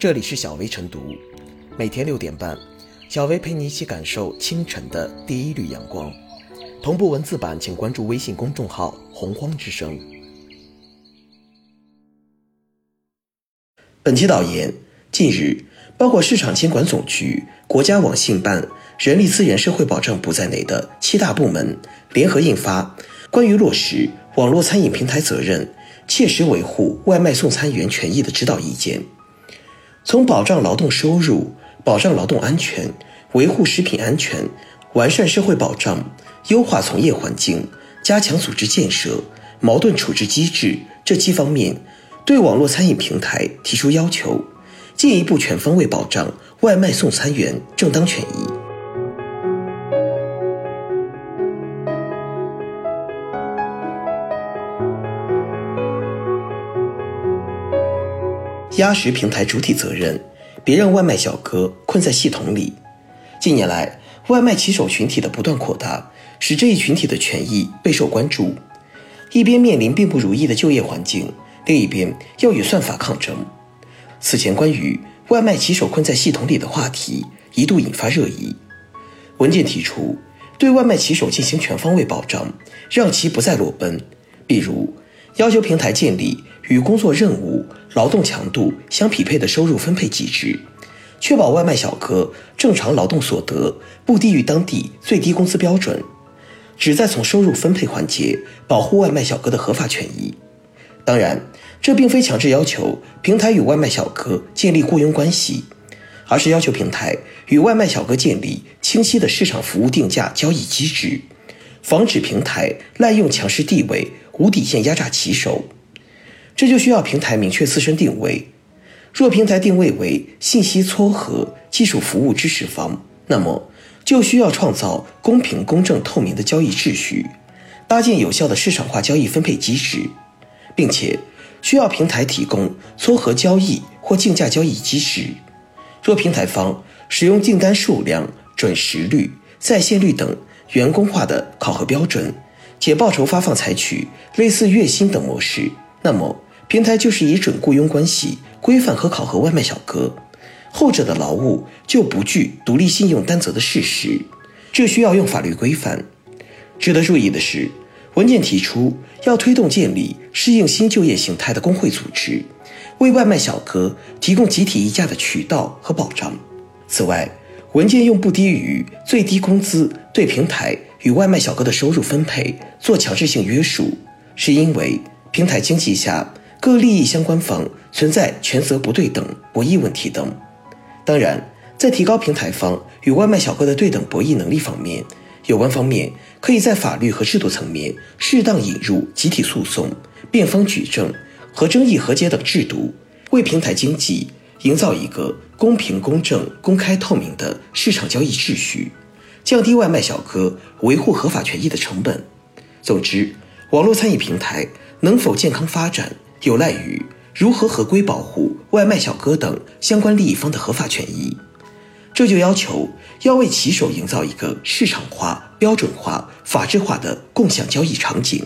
这里是小薇晨读，每天六点半，小薇陪你一起感受清晨的第一缕阳光。同步文字版，请关注微信公众号“洪荒之声”。本期导言：近日，包括市场监管总局、国家网信办、人力资源社会保障部在内的七大部门联合印发《关于落实网络餐饮平台责任、切实维护外卖送餐员权益的指导意见》。从保障劳动收入、保障劳动安全、维护食品安全、完善社会保障、优化从业环境、加强组织建设、矛盾处置机制这七方面，对网络餐饮平台提出要求，进一步全方位保障外卖送餐员正当权益。压实平台主体责任，别让外卖小哥困在系统里。近年来，外卖骑手群体的不断扩大，使这一群体的权益备受关注。一边面临并不如意的就业环境，另一边要与算法抗争。此前关于外卖骑手困在系统里的话题一度引发热议。文件提出，对外卖骑手进行全方位保障，让其不再裸奔，比如要求平台建立与工作任务。劳动强度相匹配的收入分配机制，确保外卖小哥正常劳动所得不低于当地最低工资标准，旨在从收入分配环节保护外卖小哥的合法权益。当然，这并非强制要求平台与外卖小哥建立雇佣关系，而是要求平台与外卖小哥建立清晰的市场服务定价交易机制，防止平台滥用强势地位、无底线压榨骑手。这就需要平台明确自身定位。若平台定位为信息撮合、技术服务支持方，那么就需要创造公平、公正、透明的交易秩序，搭建有效的市场化交易分配机制，并且需要平台提供撮合交易或竞价交易机制。若平台方使用订单数量、准时率、在线率等员工化的考核标准，且报酬发放采取类似月薪等模式，那么。平台就是以准雇佣关系规范和考核外卖小哥，后者的劳务就不具独立信用担责的事实，这需要用法律规范。值得注意的是，文件提出要推动建立适应新就业形态的工会组织，为外卖小哥提供集体议价的渠道和保障。此外，文件用不低于最低工资对平台与外卖小哥的收入分配做强制性约束，是因为平台经济下。各利益相关方存在权责不对等、博弈问题等。当然，在提高平台方与外卖小哥的对等博弈能力方面，有关方面可以在法律和制度层面适当引入集体诉讼、辩方举证和争议和解等制度，为平台经济营造一个公平、公正、公开、透明的市场交易秩序，降低外卖小哥维护合法权益的成本。总之，网络餐饮平台能否健康发展？有赖于如何合规保护外卖小哥等相关利益方的合法权益，这就要求要为骑手营造一个市场化、标准化、法治化的共享交易场景。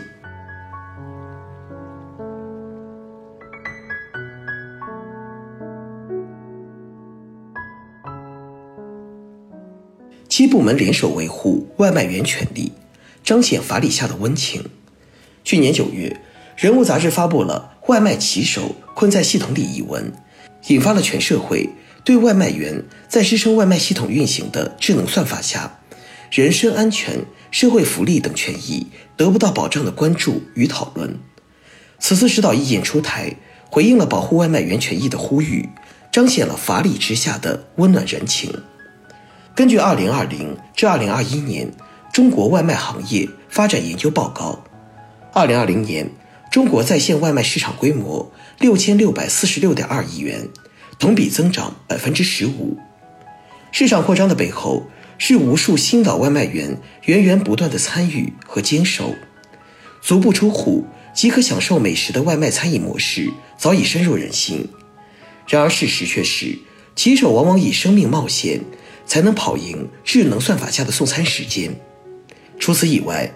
七部门联手维护外卖员权利，彰显法理下的温情。去年九月。人物杂志发布了《外卖骑手困在系统里》一文，引发了全社会对外卖员在支撑外卖系统运行的智能算法下，人身安全、社会福利等权益得不到保障的关注与讨论。此次指导意见出台，回应了保护外卖员权益的呼吁，彰显了法理之下的温暖人情。根据2020至2021年中国外卖行业发展研究报告，2020年。中国在线外卖市场规模六千六百四十六点二亿元，同比增长百分之十五。市场扩张的背后，是无数新老外卖员源源不断的参与和坚守。足不出户即可享受美食的外卖餐饮模式早已深入人心。然而事实却是，骑手往往以生命冒险，才能跑赢智能算法下的送餐时间。除此以外，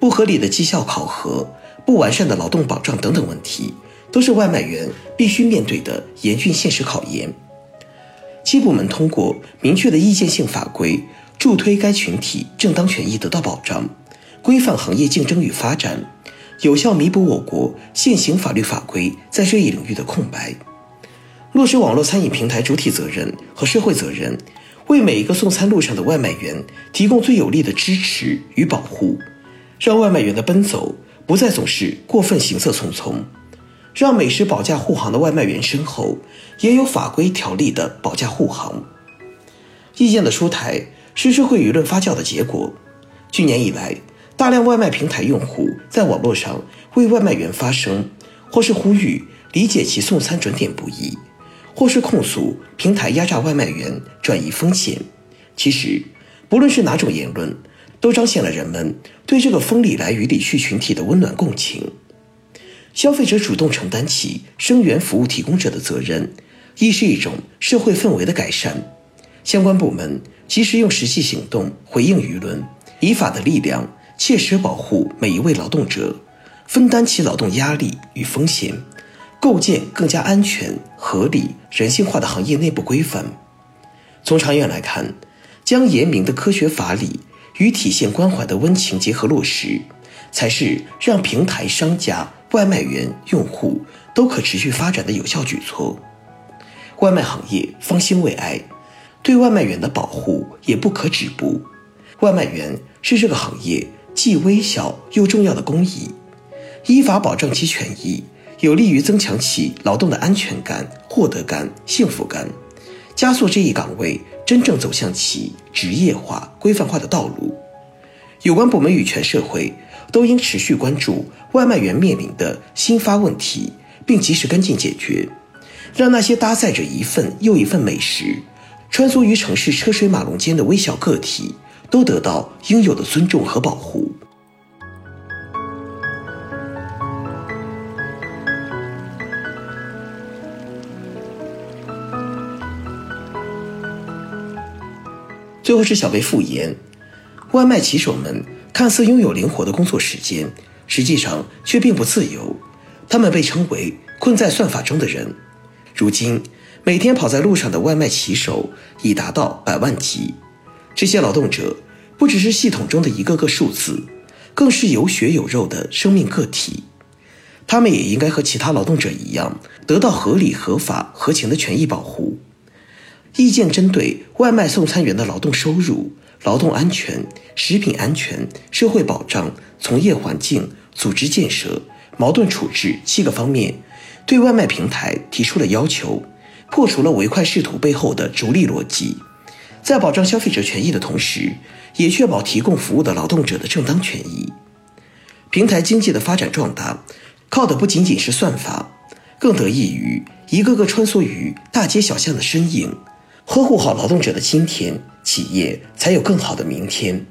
不合理的绩效考核。不完善的劳动保障等等问题，都是外卖员必须面对的严峻现实考验。七部门通过明确的意见性法规，助推该群体正当权益得到保障，规范行业竞争与发展，有效弥补我国现行法律法规在这一领域的空白，落实网络餐饮平台主体责任和社会责任，为每一个送餐路上的外卖员提供最有力的支持与保护，让外卖员的奔走不再总是过分行色匆匆。让美食保驾护航的外卖员身后也有法规条例的保驾护航。意见的出台是社会舆论发酵的结果。去年以来，大量外卖平台用户在网络上为外卖员发声，或是呼吁理解其送餐准点不易，或是控诉平台压榨外卖员、转移风险。其实，不论是哪种言论，都彰显了人们对这个风里来雨里去群体的温暖共情。消费者主动承担起生源服务提供者的责任，亦是一种社会氛围的改善。相关部门及时用实际行动回应舆论，以法的力量切实保护每一位劳动者，分担其劳动压力与风险，构建更加安全、合理、人性化的行业内部规范。从长远来看，将严明的科学法理与体现关怀的温情结合落实，才是让平台商家。外卖员、用户都可持续发展的有效举措。外卖行业方兴未艾，对外卖员的保护也不可止步。外卖员是这个行业既微小又重要的公益，依法保障其权益，有利于增强其劳动的安全感、获得感、幸福感，加速这一岗位真正走向其职业化、规范化的道路。有关部门与全社会。都应持续关注外卖员面临的新发问题，并及时跟进解决，让那些搭载着一份又一份美食，穿梭于城市车水马龙间的微小个体，都得到应有的尊重和保护。最后是小贝复言，外卖骑手们。看似拥有灵活的工作时间，实际上却并不自由。他们被称为困在算法中的人。如今，每天跑在路上的外卖骑手已达到百万级。这些劳动者不只是系统中的一个个数字，更是有血有肉的生命个体。他们也应该和其他劳动者一样，得到合理、合法、合情的权益保护。意见针对外卖送餐员的劳动收入。劳动安全、食品安全、社会保障、从业环境、组织建设、矛盾处置七个方面，对外卖平台提出了要求，破除了唯快视图背后的逐利逻辑，在保障消费者权益的同时，也确保提供服务的劳动者的正当权益。平台经济的发展壮大，靠的不仅仅是算法，更得益于一个个穿梭于大街小巷的身影。呵护好劳动者的今天，企业才有更好的明天。